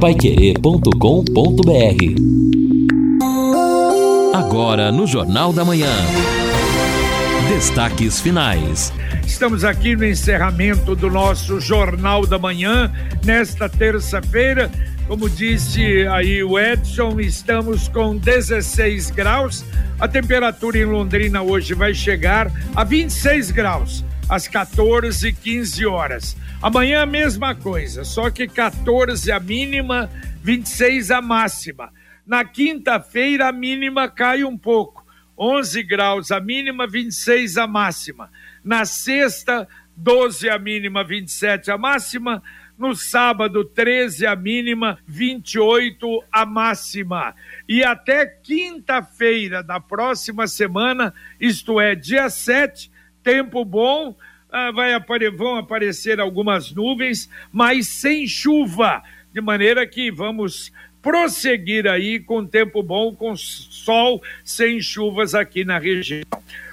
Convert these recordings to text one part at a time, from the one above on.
paiquerê.com.br Agora no Jornal da Manhã. Destaques finais. Estamos aqui no encerramento do nosso Jornal da Manhã, nesta terça-feira. Como disse aí o Edson, estamos com 16 graus. A temperatura em Londrina hoje vai chegar a 26 graus, às 14 e 15 horas. Amanhã a mesma coisa, só que 14 a mínima, 26 a máxima. Na quinta-feira a mínima cai um pouco, 11 graus a mínima, 26 a máxima. Na sexta, 12 a mínima, 27 a máxima. No sábado, 13 a mínima, 28 a máxima. E até quinta-feira da próxima semana, isto é, dia 7, tempo bom ah, vai apare vão aparecer algumas nuvens, mas sem chuva, de maneira que vamos prosseguir aí com tempo bom, com sol, sem chuvas aqui na região.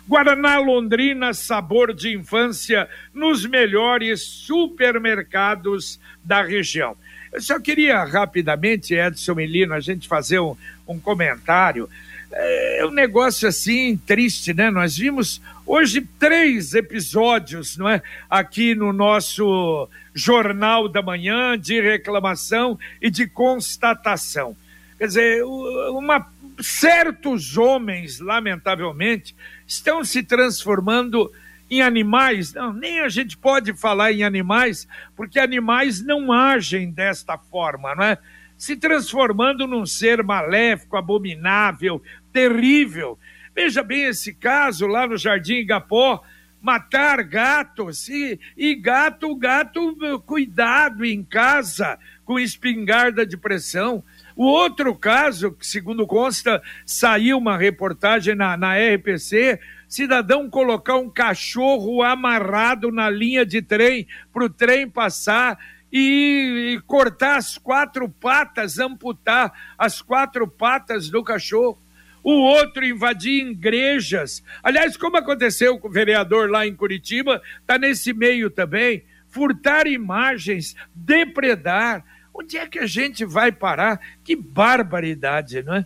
Guaraná Londrina, sabor de infância nos melhores supermercados da região. Eu só queria rapidamente, Edson Melino, a gente fazer um, um comentário é um negócio assim triste, né? Nós vimos hoje três episódios, não é? Aqui no nosso Jornal da Manhã de reclamação e de constatação. Quer dizer, uma, certos homens, lamentavelmente, estão se transformando em animais. Não, nem a gente pode falar em animais, porque animais não agem desta forma, não é? se transformando num ser maléfico, abominável, terrível. Veja bem esse caso lá no Jardim Igapó, matar gatos e, e gato, gato, cuidado em casa com espingarda de pressão. O outro caso, que segundo consta, saiu uma reportagem na, na RPC, cidadão colocar um cachorro amarrado na linha de trem para o trem passar e, e cortar as quatro patas, amputar as quatro patas do cachorro o outro invadir igrejas. Aliás, como aconteceu com o vereador lá em Curitiba, está nesse meio também. Furtar imagens, depredar. Onde é que a gente vai parar? Que barbaridade, não é?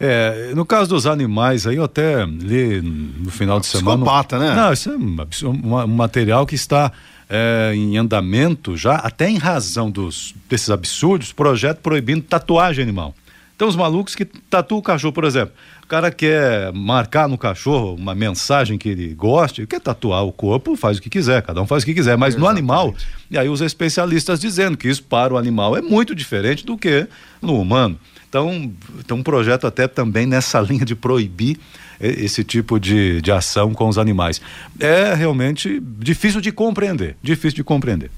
É, no caso dos animais, aí eu até li no final de semana. Psicopata, né? Não, isso é um, um material que está é, em andamento já, até em razão dos, desses absurdos, projeto proibindo tatuagem animal. Então, os malucos que tatuam o cachorro, por exemplo. O cara quer marcar no cachorro uma mensagem que ele goste, quer tatuar o corpo, faz o que quiser, cada um faz o que quiser. Mas Exatamente. no animal, e aí os especialistas dizendo que isso para o animal é muito diferente do que no humano. Então, tem um projeto até também nessa linha de proibir esse tipo de, de ação com os animais. É realmente difícil de compreender, difícil de compreender.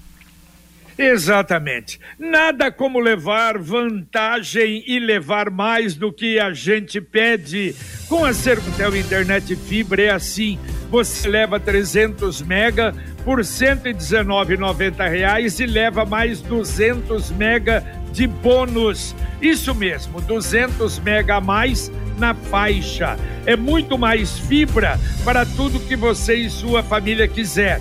Exatamente. Nada como levar vantagem e levar mais do que a gente pede. Com a Sercontel Internet Fibra é assim. Você leva 300 mega por R$ 119,90 e leva mais 200 mega de bônus. Isso mesmo, 200 mega a mais na faixa. É muito mais fibra para tudo que você e sua família quiser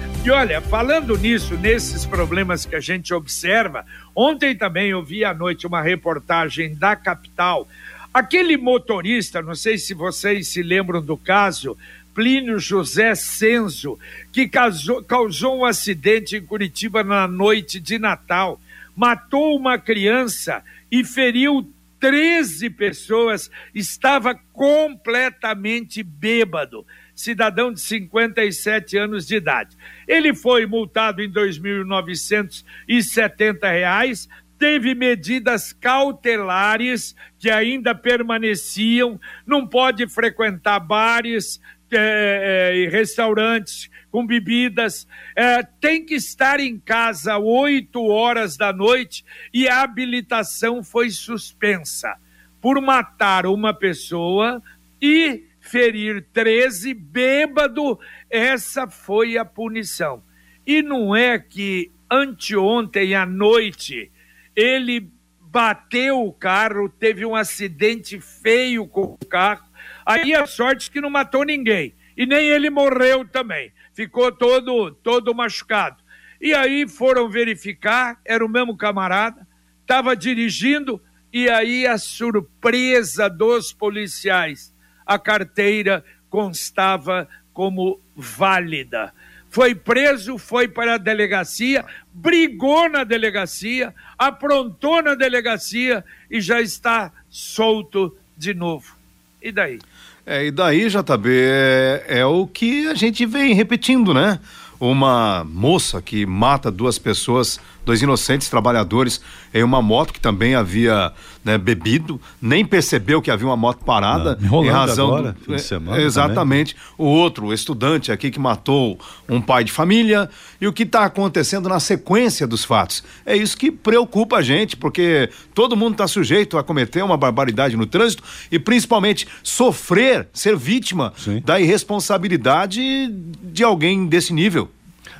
E olha, falando nisso, nesses problemas que a gente observa, ontem também eu vi à noite uma reportagem da capital. Aquele motorista, não sei se vocês se lembram do caso, Plínio José Senzo, que causou, causou um acidente em Curitiba na noite de Natal, matou uma criança e feriu 13 pessoas, estava completamente bêbado cidadão de 57 anos de idade. Ele foi multado em R$ 2.970, teve medidas cautelares que ainda permaneciam, não pode frequentar bares é, e restaurantes com bebidas, é, tem que estar em casa oito horas da noite e a habilitação foi suspensa por matar uma pessoa e ferir 13, bêbado, essa foi a punição. E não é que anteontem à noite ele bateu o carro, teve um acidente feio com o carro. Aí a sorte que não matou ninguém. E nem ele morreu também. Ficou todo, todo machucado. E aí foram verificar, era o mesmo camarada, estava dirigindo, e aí a surpresa dos policiais, a carteira constava como válida foi preso, foi para a delegacia, brigou na delegacia, aprontou na delegacia e já está solto de novo. E daí? É, e daí, JB, é, é o que a gente vem repetindo, né? Uma moça que mata duas pessoas dois inocentes trabalhadores em uma moto que também havia né, bebido, nem percebeu que havia uma moto parada Não, em razão agora, do, fim de semana exatamente também. o outro estudante aqui que matou um pai de família e o que está acontecendo na sequência dos fatos é isso que preocupa a gente porque todo mundo está sujeito a cometer uma barbaridade no trânsito e principalmente sofrer ser vítima Sim. da irresponsabilidade de alguém desse nível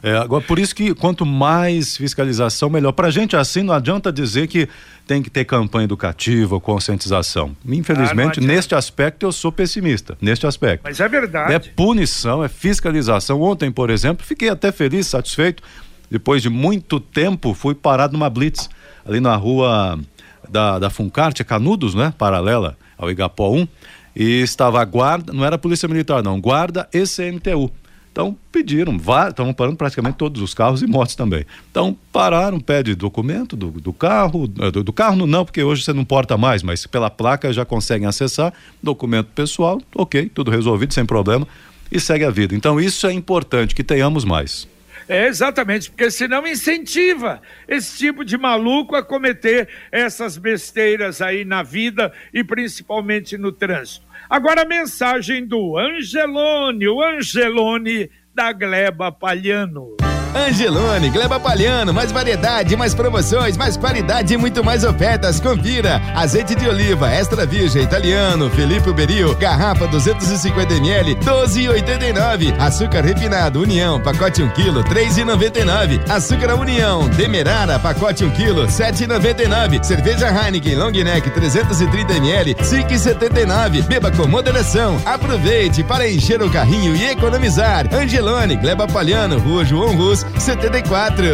é, agora, por isso que quanto mais fiscalização, melhor. Para a gente assim, não adianta dizer que tem que ter campanha educativa, conscientização. Infelizmente, ah, neste aspecto, eu sou pessimista. Neste aspecto. Mas é verdade. É punição, é fiscalização. Ontem, por exemplo, fiquei até feliz, satisfeito. Depois de muito tempo, fui parado numa blitz ali na rua da, da Funcarte, Canudos, né? Paralela ao Igapó 1. E estava a guarda, não era a Polícia Militar, não, guarda e CMTU. Então pediram, estavam parando praticamente todos os carros e motos também. Então pararam, pede documento do, do carro, eh, do, do, carro não, porque hoje você não porta mais, mas pela placa já conseguem acessar, documento pessoal, ok, tudo resolvido sem problema e segue a vida. Então isso é importante que tenhamos mais. É, exatamente, porque senão incentiva esse tipo de maluco a cometer essas besteiras aí na vida e principalmente no trânsito. Agora a mensagem do Angelone, o Angelone da Gleba Palhano. Angelone, Gleba Palhano, mais variedade, mais promoções, mais qualidade e muito mais ofertas. Confira. Azeite de oliva extra virgem italiano, Felipe Beril, garrafa 250 ml, 12,89. Açúcar refinado União, pacote 1 kg, 3,99. Açúcar União, Demerara, pacote 1 kg, 7,99. Cerveja Heineken Long Neck 330 ml, 5,79. Beba com moderação. Aproveite para encher o carrinho e economizar. Angelone, Gleba Palhano, Rua João Rus 74.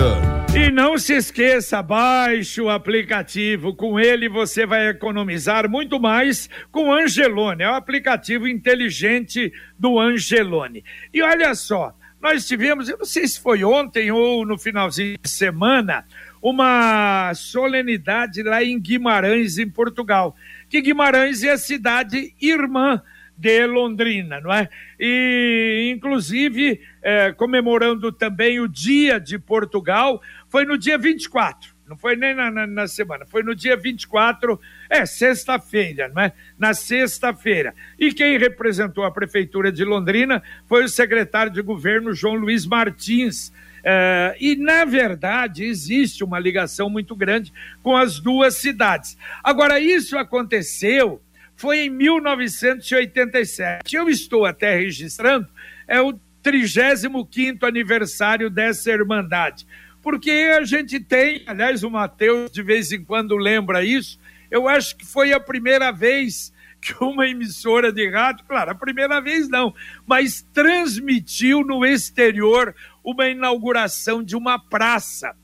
E não se esqueça, baixe o aplicativo. Com ele você vai economizar muito mais com Angelone. É o aplicativo inteligente do Angelone. E olha só, nós tivemos, eu não sei se foi ontem ou no finalzinho de semana, uma solenidade lá em Guimarães, em Portugal. Que Guimarães é a cidade irmã de Londrina, não é? E, inclusive, é, comemorando também o Dia de Portugal, foi no dia 24, não foi nem na, na, na semana, foi no dia 24, é, sexta-feira, não é? Na sexta-feira. E quem representou a Prefeitura de Londrina foi o secretário de governo João Luiz Martins. É, e, na verdade, existe uma ligação muito grande com as duas cidades. Agora, isso aconteceu foi em 1987. Eu estou até registrando, é o 35 aniversário dessa Irmandade. Porque a gente tem, aliás, o Matheus de vez em quando lembra isso, eu acho que foi a primeira vez que uma emissora de rádio, claro, a primeira vez não, mas transmitiu no exterior uma inauguração de uma praça.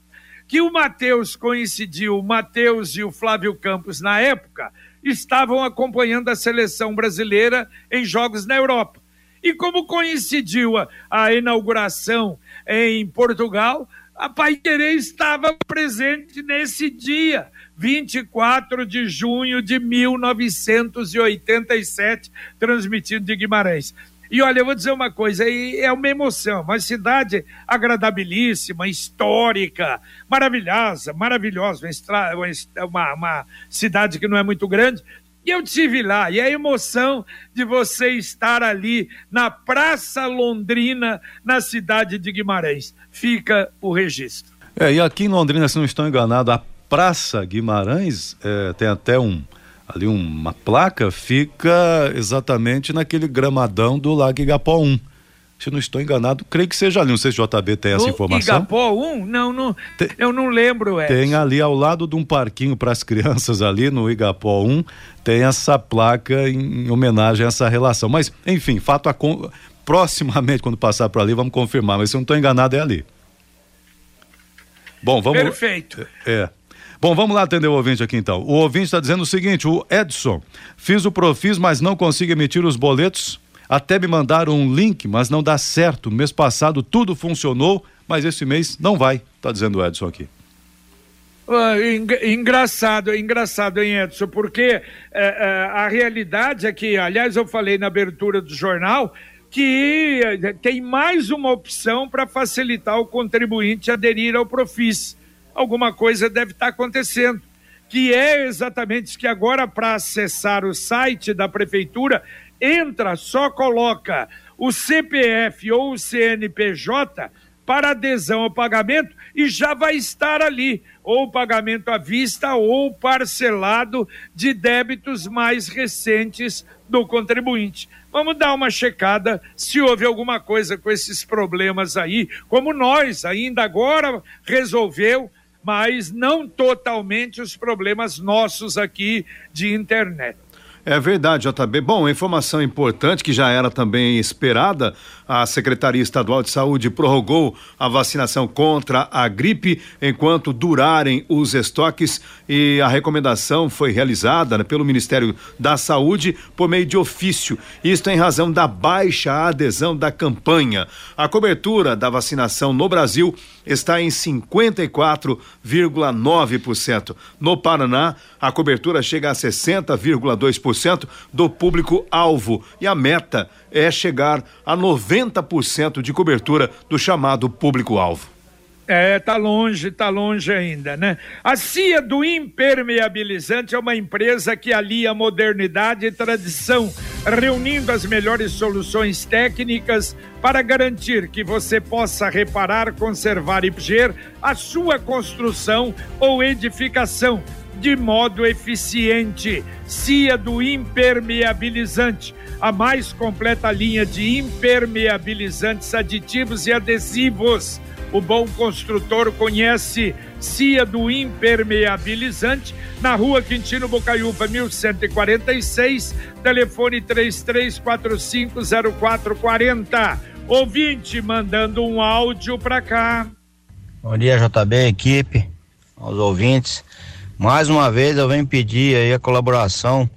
Que o Matheus coincidiu, o Matheus e o Flávio Campos, na época, estavam acompanhando a seleção brasileira em jogos na Europa. E como coincidiu a, a inauguração em Portugal, a Paiquerê estava presente nesse dia, 24 de junho de 1987, transmitido de Guimarães. E olha, eu vou dizer uma coisa, é uma emoção, uma cidade agradabilíssima, histórica, maravilhosa, maravilhosa, uma, uma cidade que não é muito grande, e eu tive lá, e a emoção de você estar ali na Praça Londrina, na cidade de Guimarães. Fica o registro. É, e aqui em Londrina, se não estou enganado, a Praça Guimarães é, tem até um, ali uma placa, fica exatamente naquele gramadão do Lago Igapó 1. Se não estou enganado, creio que seja ali. Não sei se o JB tem essa No informação. Igapó 1? Não, não Tem- eu não lembro, Edson. Tem ali ao lado de um parquinho para as crianças ali no Igapó 1, tem essa placa em, em homenagem a essa relação. Mas, enfim, fato a proximamente quando passar por ali vamos confirmar, mas se eu não estou enganado é ali. Bom, vamos Perfeito. é. Bom, vamos lá atender o ouvinte aqui então. O ouvinte está dizendo o seguinte: o Edson, fiz o Profis, mas não consigo emitir os boletos. Até me mandaram um link, mas não dá certo. Mês passado tudo funcionou, mas esse mês não vai. Tá dizendo o Edson aqui. Ah, eng- engraçado, engraçado, hein, Edson? Porque eh, eh, a realidade é que, aliás, eu falei na abertura do jornal que eh, tem mais uma opção para facilitar o contribuinte aderir ao Profis. Alguma coisa deve estar acontecendo. Que é exatamente que agora, para acessar o site da prefeitura, entra, só coloca o CPF ou o CNPJ para adesão ao pagamento e já vai estar ali, ou pagamento à vista ou parcelado de débitos mais recentes do contribuinte. Vamos dar uma checada se houve alguma coisa com esses problemas aí, como nós ainda agora resolveu, mas não totalmente os problemas nossos aqui de internet. É verdade, JB. Bom, informação importante que já era também esperada: a Secretaria Estadual de Saúde prorrogou a vacinação contra a gripe enquanto durarem os estoques e a recomendação foi realizada né, pelo Ministério da Saúde por meio de ofício. Isto em razão da baixa adesão da campanha. A cobertura da vacinação no Brasil está em 54,9%. No Paraná, a cobertura chega a 60,2% do público-alvo e a meta é chegar a 90% de cobertura do chamado público-alvo. É, tá longe, tá longe ainda, né? A CIA do Impermeabilizante é uma empresa que alia modernidade e tradição, reunindo as melhores soluções técnicas para garantir que você possa reparar, conservar e proteger a sua construção ou edificação de modo eficiente. CIA do Impermeabilizante, a mais completa linha de impermeabilizantes aditivos e adesivos. O bom construtor conhece CIA do Impermeabilizante na rua Quintino Bocaiúva, 1146, telefone 33450440. Ouvinte mandando um áudio para cá. Bom dia, JB, equipe, aos ouvintes. Mais uma vez eu venho pedir aí a colaboração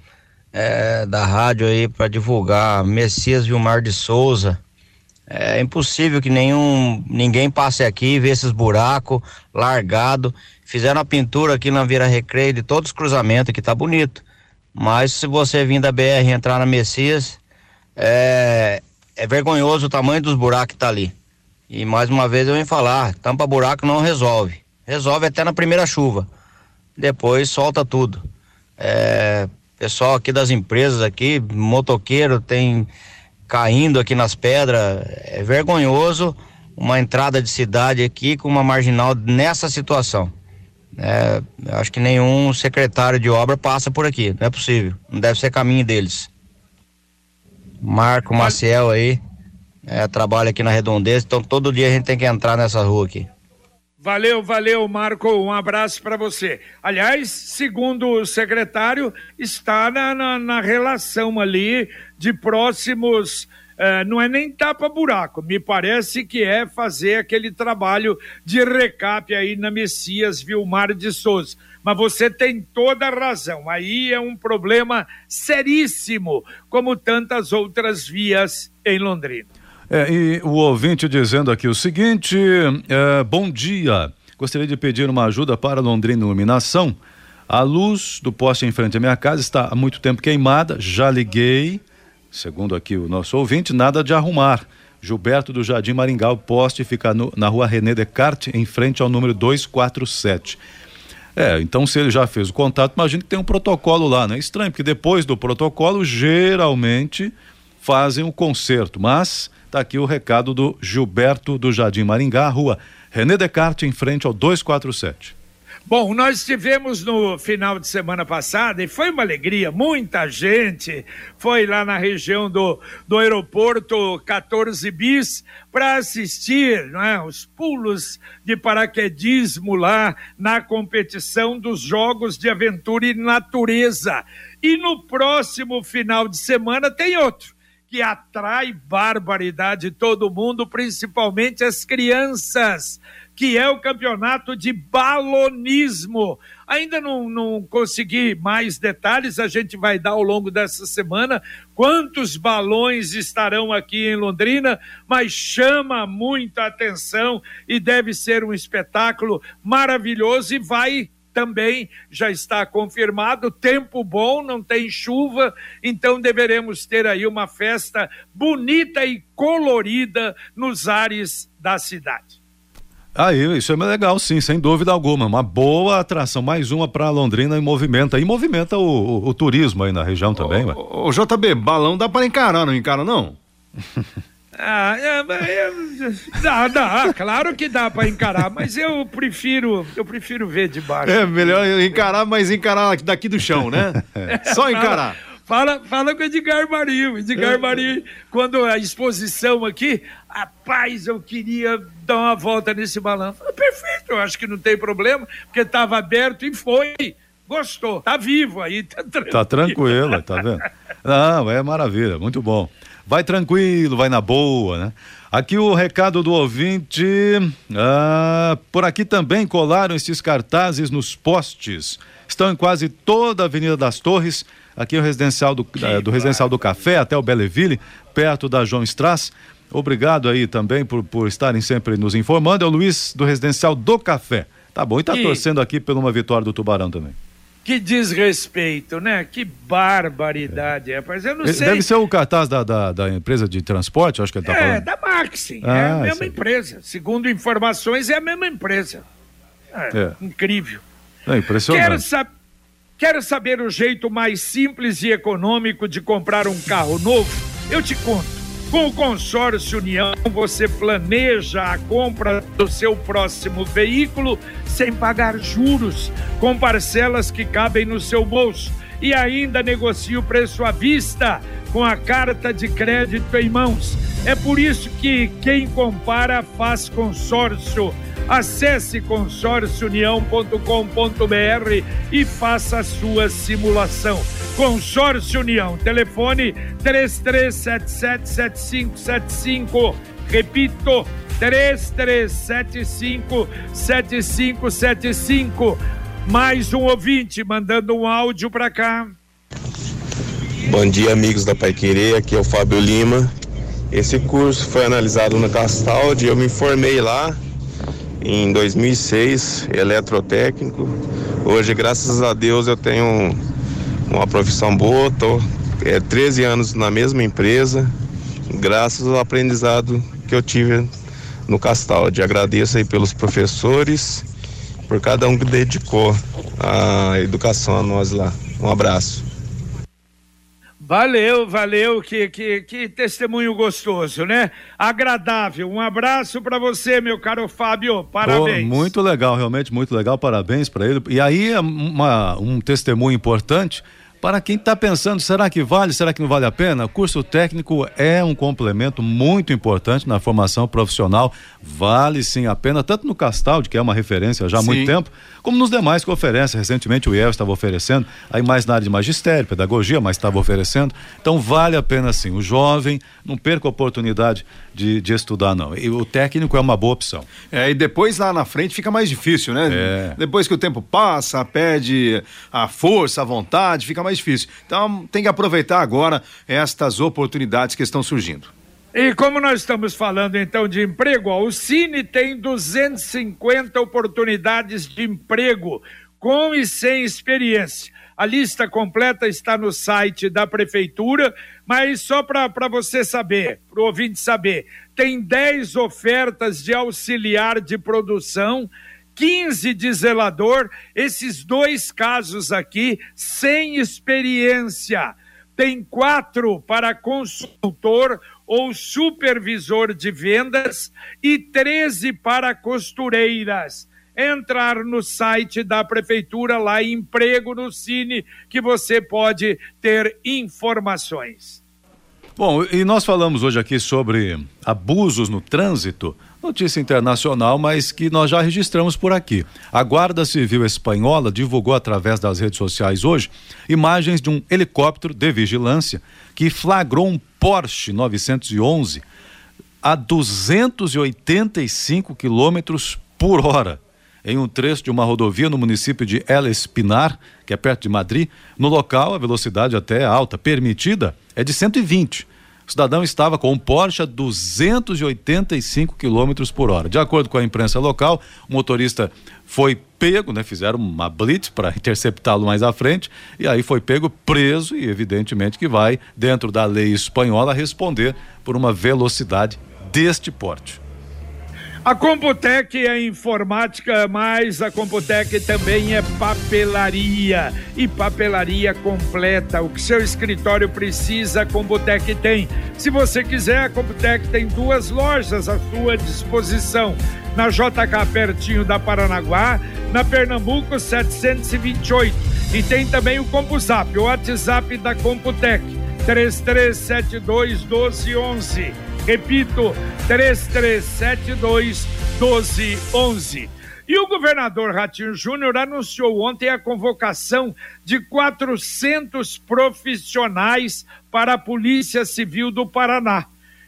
eh, da rádio aí para divulgar Messias Vilmar de Souza. É impossível que nenhum ninguém passe aqui e vê esses buracos largado. Fizeram a pintura aqui na Vira Recreio de todos os cruzamentos que tá bonito. Mas se você vir da BR entrar na Messias, é, é vergonhoso o tamanho dos buracos que tá ali. E mais uma vez eu venho falar, tampa buraco não resolve. Resolve até na primeira chuva. Depois solta tudo. É, pessoal aqui das empresas aqui, motoqueiro tem caindo aqui nas pedras. É vergonhoso uma entrada de cidade aqui com uma marginal nessa situação. É, acho que nenhum secretário de obra passa por aqui, não é possível. Não deve ser caminho deles. Marco Maciel aí, é, trabalha aqui na Redondeza, então todo dia a gente tem que entrar nessa rua aqui. Valeu, valeu, Marco. Um abraço para você. Aliás, segundo o secretário, está na, na, na relação ali de próximos. eh, não é nem tapa-buraco, me parece que é fazer aquele trabalho de recap aí na Messias Vilmar de Souza. Mas você tem toda a razão. Aí é um problema seríssimo, como tantas outras vias em Londrina. É, e o ouvinte dizendo aqui o seguinte: é, bom dia. Gostaria de pedir uma ajuda para Londrina Iluminação. A luz do poste em frente à minha casa está há muito tempo queimada, já liguei, segundo aqui o nosso ouvinte, nada de arrumar. Gilberto do Jardim Maringá, o poste fica no- na rua René Descartes, em frente ao número 247. É, então se ele já fez o contato, imagino que tem um protocolo lá, né? Estranho, porque depois do protocolo, geralmente fazem o conserto, mas tá aqui o recado do Gilberto do Jardim Maringá, rua René Descartes, em frente ao 247. Bom, nós tivemos no final de semana passada e foi uma alegria, muita gente foi lá na região do, do aeroporto 14 bis para assistir é, os pulos de paraquedismo lá na competição dos Jogos de Aventura e Natureza. E no próximo final de semana tem outro que atrai barbaridade todo mundo, principalmente as crianças que é o campeonato de balonismo. Ainda não, não consegui mais detalhes, a gente vai dar ao longo dessa semana quantos balões estarão aqui em Londrina, mas chama muita atenção e deve ser um espetáculo maravilhoso e vai também já está confirmado, tempo bom, não tem chuva, então deveremos ter aí uma festa bonita e colorida nos ares da cidade. Aí, isso é legal, sim, sem dúvida alguma. Uma boa atração, mais uma para Londrina e movimenta. E movimenta o, o, o, turismo aí na região também, ué. Ô, JB, balão dá para encarar, não encara, não? ah, é, é, dá, dá, claro que dá para encarar, mas eu prefiro, eu prefiro ver de baixo. É melhor encarar, mas encarar daqui do chão, né? Só encarar. Fala, fala com o Edgar Marinho. Edgar é. Marinho, quando a exposição aqui, rapaz, eu queria dar uma volta nesse balão. Falei, perfeito, eu acho que não tem problema, porque estava aberto e foi. Gostou, tá vivo aí, tá tranquilo. Tá tranquilo, tá vendo? Não, é maravilha, muito bom. Vai tranquilo, vai na boa, né? Aqui o recado do ouvinte. Ah, por aqui também colaram esses cartazes nos postes. Estão em quase toda a Avenida das Torres aqui é o residencial do, uh, do residencial do Café até o Belleville, perto da João Strass. Obrigado aí também por, por estarem sempre nos informando. É o Luiz do residencial do Café. Tá bom, e tá torcendo aqui por uma vitória do Tubarão também. Que desrespeito, né? Que barbaridade, é. rapaz. Eu não sei. Deve ser o cartaz da, da, da, empresa de transporte, acho que ele tá é, falando. É, da Maxim. Ah, é a mesma empresa. Segundo informações, é a mesma empresa. É, é. Incrível. É impressionante. Quero saber. Quer saber o jeito mais simples e econômico de comprar um carro novo? Eu te conto. Com o Consórcio União, você planeja a compra do seu próximo veículo sem pagar juros, com parcelas que cabem no seu bolso e ainda negocia o preço à vista com a carta de crédito em mãos. É por isso que quem compara faz consórcio Acesse consórciounião.com.br e faça a sua simulação. Consórcio União, telefone 33777575. Repito, 33757575. Mais um ouvinte mandando um áudio para cá. Bom dia, amigos da Pai Querer. Aqui é o Fábio Lima. Esse curso foi analisado no Castaldi, eu me informei lá em 2006, eletrotécnico. Hoje, graças a Deus, eu tenho uma profissão boa, estou é, 13 anos na mesma empresa, graças ao aprendizado que eu tive no Castaldi. Agradeço aí pelos professores, por cada um que dedicou a educação a nós lá. Um abraço. Valeu, valeu, que, que, que testemunho gostoso, né? Agradável. Um abraço para você, meu caro Fábio. Parabéns. Pô, muito legal, realmente muito legal. Parabéns para ele. E aí, uma, um testemunho importante para quem está pensando, será que vale, será que não vale a pena? O curso técnico é um complemento muito importante na formação profissional, vale sim a pena, tanto no Castaldi, que é uma referência já há sim. muito tempo, como nos demais que oferece. Recentemente o IEL estava oferecendo, aí mais na área de magistério, pedagogia, mas estava oferecendo. Então vale a pena sim. O jovem não perca a oportunidade de, de estudar, não. E o técnico é uma boa opção. É, e depois lá na frente fica mais difícil, né? É. Depois que o tempo passa, pede a força, a vontade, fica mais difícil. Então tem que aproveitar agora estas oportunidades que estão surgindo. E como nós estamos falando então de emprego, ó, o Cine tem 250 oportunidades de emprego com e sem experiência. A lista completa está no site da Prefeitura, mas só para você saber, para o ouvinte saber, tem 10 ofertas de auxiliar de produção, 15 de zelador, esses dois casos aqui sem experiência. Tem quatro para consultor ou supervisor de vendas e 13 para costureiras. Entrar no site da prefeitura lá emprego no Cine que você pode ter informações. Bom, e nós falamos hoje aqui sobre abusos no trânsito, notícia internacional, mas que nós já registramos por aqui. A Guarda Civil Espanhola divulgou através das redes sociais hoje imagens de um helicóptero de vigilância que flagrou um Porsche 911 a 285 quilômetros por hora em um trecho de uma rodovia no município de El Espinar, que é perto de Madrid. No local, a velocidade até alta permitida é de 120. O cidadão estava com um Porsche a 285 km por hora. De acordo com a imprensa local, o motorista foi pego, né? Fizeram uma blitz para interceptá-lo mais à frente e aí foi pego, preso e evidentemente que vai dentro da lei espanhola responder por uma velocidade deste porte. A Computec é informática, mas a Computec também é papelaria. E papelaria completa. O que seu escritório precisa, a Computec tem. Se você quiser, a Computec tem duas lojas à sua disposição. Na JK, pertinho da Paranaguá, na Pernambuco 728. E tem também o CompuZap, o WhatsApp da Computec. 3372 1211. Repito, 3372 1211. E o governador Ratinho Júnior anunciou ontem a convocação de 400 profissionais para a Polícia Civil do Paraná.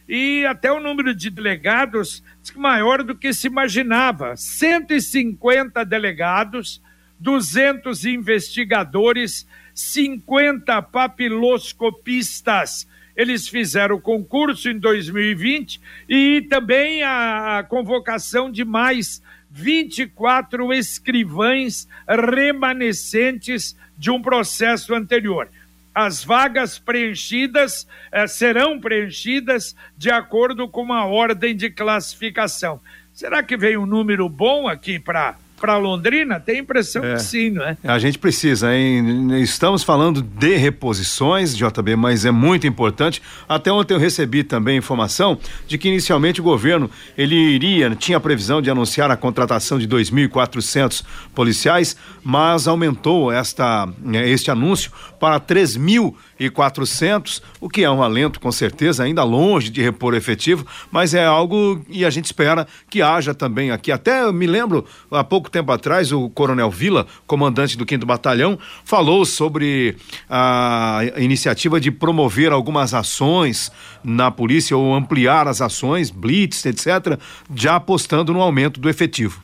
E até o número de delegados maior do que se imaginava: 150 delegados, 200 investigadores, 50 papiloscopistas eles fizeram o concurso em 2020 e também a convocação de mais 24 escrivães remanescentes de um processo anterior. As vagas preenchidas eh, serão preenchidas de acordo com uma ordem de classificação. Será que veio um número bom aqui para para Londrina? Tem impressão é. que sim, não é? A gente precisa, hein? Estamos falando de reposições, JB, mas é muito importante. Até ontem eu recebi também informação de que inicialmente o governo ele iria, tinha a previsão de anunciar a contratação de 2.400 policiais, mas aumentou esta, né, este anúncio para 3.400, o que é um alento com certeza, ainda longe de repor efetivo, mas é algo e a gente espera que haja também aqui. Até me lembro há pouco pouco tempo atrás, o Coronel Vila, comandante do 5 Batalhão, falou sobre a iniciativa de promover algumas ações na polícia ou ampliar as ações, blitz, etc., já apostando no aumento do efetivo.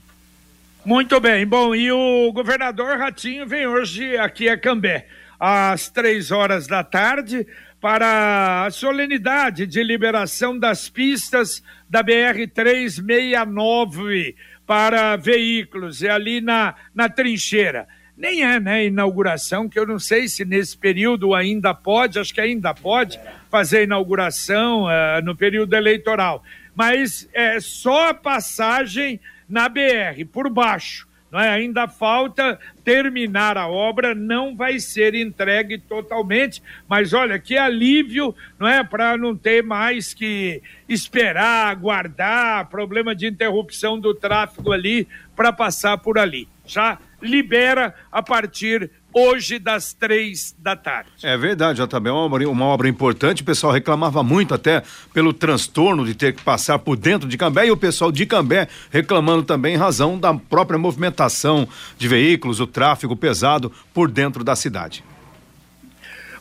Muito bem. Bom, e o governador Ratinho vem hoje aqui a Cambé, às três horas da tarde, para a solenidade de liberação das pistas da BR 369 para veículos, é ali na, na trincheira. Nem é, né, inauguração, que eu não sei se nesse período ainda pode, acho que ainda pode fazer inauguração uh, no período eleitoral. Mas é só a passagem na BR, por baixo é? Ainda falta terminar a obra, não vai ser entregue totalmente, mas olha que alívio, não é, para não ter mais que esperar, aguardar, problema de interrupção do tráfego ali para passar por ali. Já libera a partir hoje das três da tarde. É verdade, já também é uma obra, uma obra importante. O pessoal reclamava muito até pelo transtorno de ter que passar por dentro de Cambé e o pessoal de Cambé reclamando também em razão da própria movimentação de veículos, o tráfego pesado por dentro da cidade.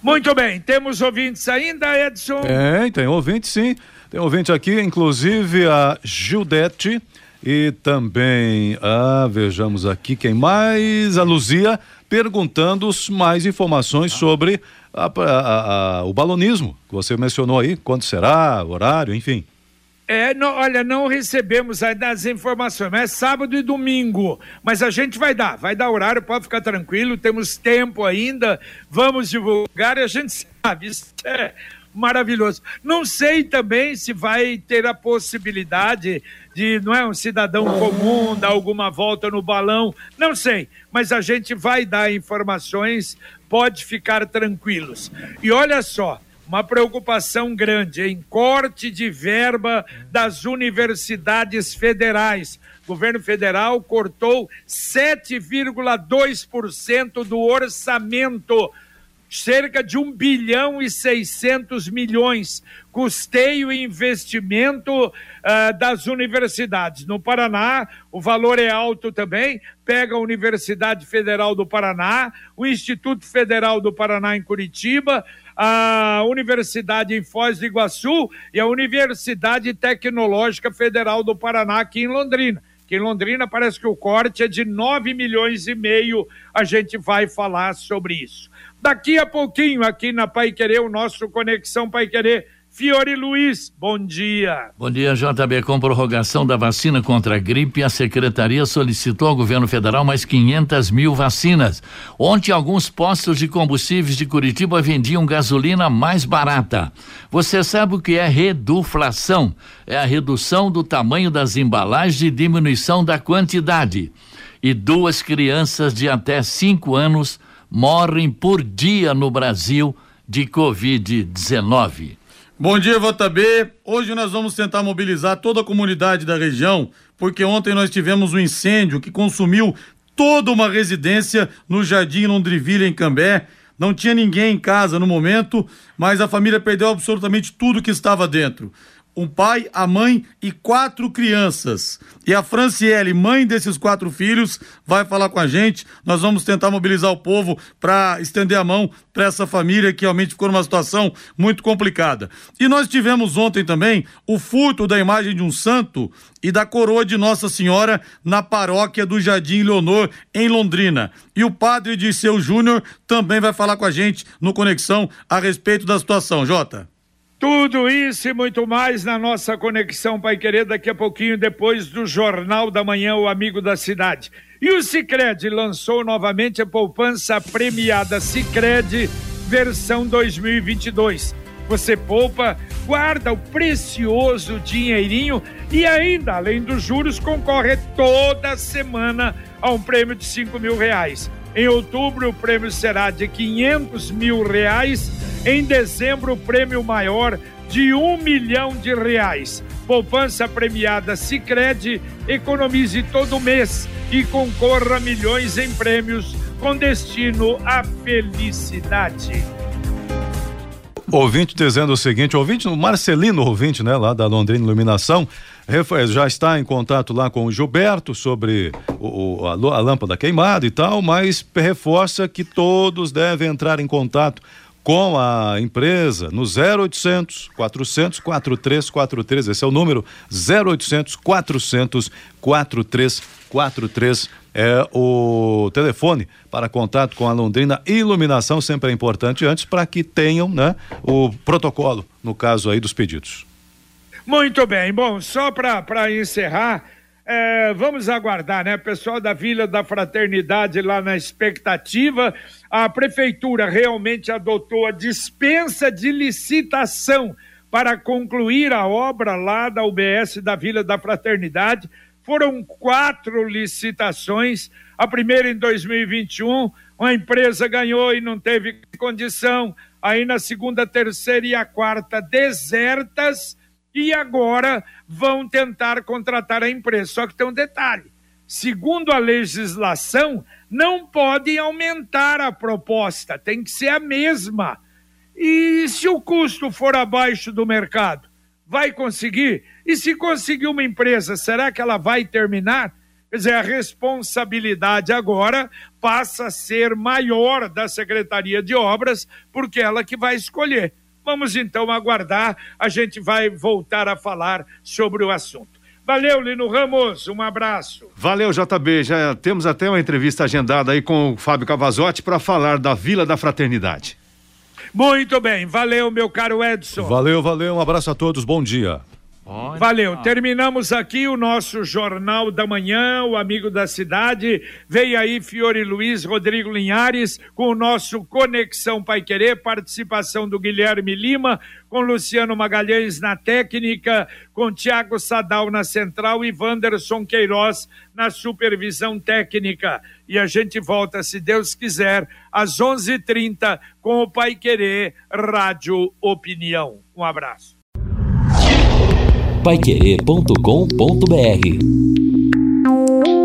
Muito bem, temos ouvintes ainda, Edson? É, tem ouvinte sim. Tem ouvinte aqui, inclusive a Gildete e também, ah, vejamos aqui quem mais, a Luzia perguntando mais informações sobre a, a, a, o balonismo que você mencionou aí, quando será, horário, enfim. É, não, olha, não recebemos ainda as informações, mas é sábado e domingo. Mas a gente vai dar, vai dar horário, pode ficar tranquilo, temos tempo ainda, vamos divulgar e a gente sabe, isso é maravilhoso. Não sei também se vai ter a possibilidade de, não é, um cidadão comum dar alguma volta no balão, não sei, mas a gente vai dar informações, pode ficar tranquilos. E olha só, uma preocupação grande em corte de verba das universidades federais. O governo federal cortou 7,2% do orçamento cerca de 1 bilhão e 600 milhões, custeio e investimento uh, das universidades. No Paraná, o valor é alto também, pega a Universidade Federal do Paraná, o Instituto Federal do Paraná em Curitiba, a Universidade em Foz do Iguaçu e a Universidade Tecnológica Federal do Paraná aqui em Londrina que em Londrina parece que o corte é de 9 milhões e meio. A gente vai falar sobre isso. Daqui a pouquinho, aqui na Pai Querer, o nosso Conexão Pai Querer. Fiore Luiz, bom dia. Bom dia, JB. Com prorrogação da vacina contra a gripe, a secretaria solicitou ao governo federal mais 500 mil vacinas. Ontem, alguns postos de combustíveis de Curitiba vendiam gasolina mais barata. Você sabe o que é reduflação? É a redução do tamanho das embalagens e diminuição da quantidade. E duas crianças de até cinco anos morrem por dia no Brasil de Covid-19. Bom dia, JB. Hoje nós vamos tentar mobilizar toda a comunidade da região, porque ontem nós tivemos um incêndio que consumiu toda uma residência no Jardim Londriville, em Cambé. Não tinha ninguém em casa no momento, mas a família perdeu absolutamente tudo que estava dentro um pai, a mãe e quatro crianças. E a Franciele, mãe desses quatro filhos, vai falar com a gente. Nós vamos tentar mobilizar o povo para estender a mão para essa família que realmente ficou numa situação muito complicada. E nós tivemos ontem também o furto da imagem de um santo e da coroa de Nossa Senhora na paróquia do Jardim Leonor, em Londrina. E o padre Disseu Júnior também vai falar com a gente no Conexão a respeito da situação. Jota. Tudo isso e muito mais na nossa conexão Pai Querer daqui a pouquinho depois do Jornal da Manhã, o Amigo da Cidade. E o Sicredi lançou novamente a poupança premiada Sicredi versão 2022. Você poupa, guarda o precioso dinheirinho e ainda, além dos juros, concorre toda semana a um prêmio de cinco mil reais. Em outubro, o prêmio será de quinhentos mil reais em dezembro, o prêmio maior de um milhão de reais. Poupança premiada Sicredi economize todo mês e concorra a milhões em prêmios com destino à felicidade. Ouvinte dizendo o seguinte, ouvinte, Marcelino, ouvinte, né, lá da Londrina Iluminação, já está em contato lá com o Gilberto sobre o, a, a lâmpada queimada e tal, mas reforça que todos devem entrar em contato com a empresa no 0800 400 4343. Esse é o número 0800 400 4343 é o telefone para contato com a Londrina Iluminação sempre é importante antes para que tenham, né, o protocolo no caso aí dos pedidos. Muito bem. Bom, só para encerrar, é, vamos aguardar, né? Pessoal da Vila da Fraternidade lá na expectativa. A prefeitura realmente adotou a dispensa de licitação para concluir a obra lá da UBS da Vila da Fraternidade. Foram quatro licitações. A primeira em 2021, uma empresa ganhou e não teve condição. Aí na segunda, terceira e a quarta, desertas e agora vão tentar contratar a empresa. Só que tem um detalhe: segundo a legislação, não podem aumentar a proposta, tem que ser a mesma. E se o custo for abaixo do mercado, vai conseguir? E se conseguir uma empresa, será que ela vai terminar? Quer dizer, a responsabilidade agora passa a ser maior da Secretaria de Obras, porque ela que vai escolher. Vamos então aguardar, a gente vai voltar a falar sobre o assunto. Valeu, Lino Ramos, um abraço. Valeu, JB. Já temos até uma entrevista agendada aí com o Fábio Cavazotti para falar da Vila da Fraternidade. Muito bem, valeu, meu caro Edson. Valeu, valeu, um abraço a todos, bom dia. Olha. Valeu, terminamos aqui o nosso Jornal da Manhã, o Amigo da Cidade. Veio aí Fiore Luiz, Rodrigo Linhares, com o nosso Conexão Pai Querer, participação do Guilherme Lima, com Luciano Magalhães na técnica, com Tiago Sadal na central e Wanderson Queiroz na supervisão técnica. E a gente volta, se Deus quiser, às 11:30 h 30 com o Pai Querer Rádio Opinião. Um abraço paiquerê.com.br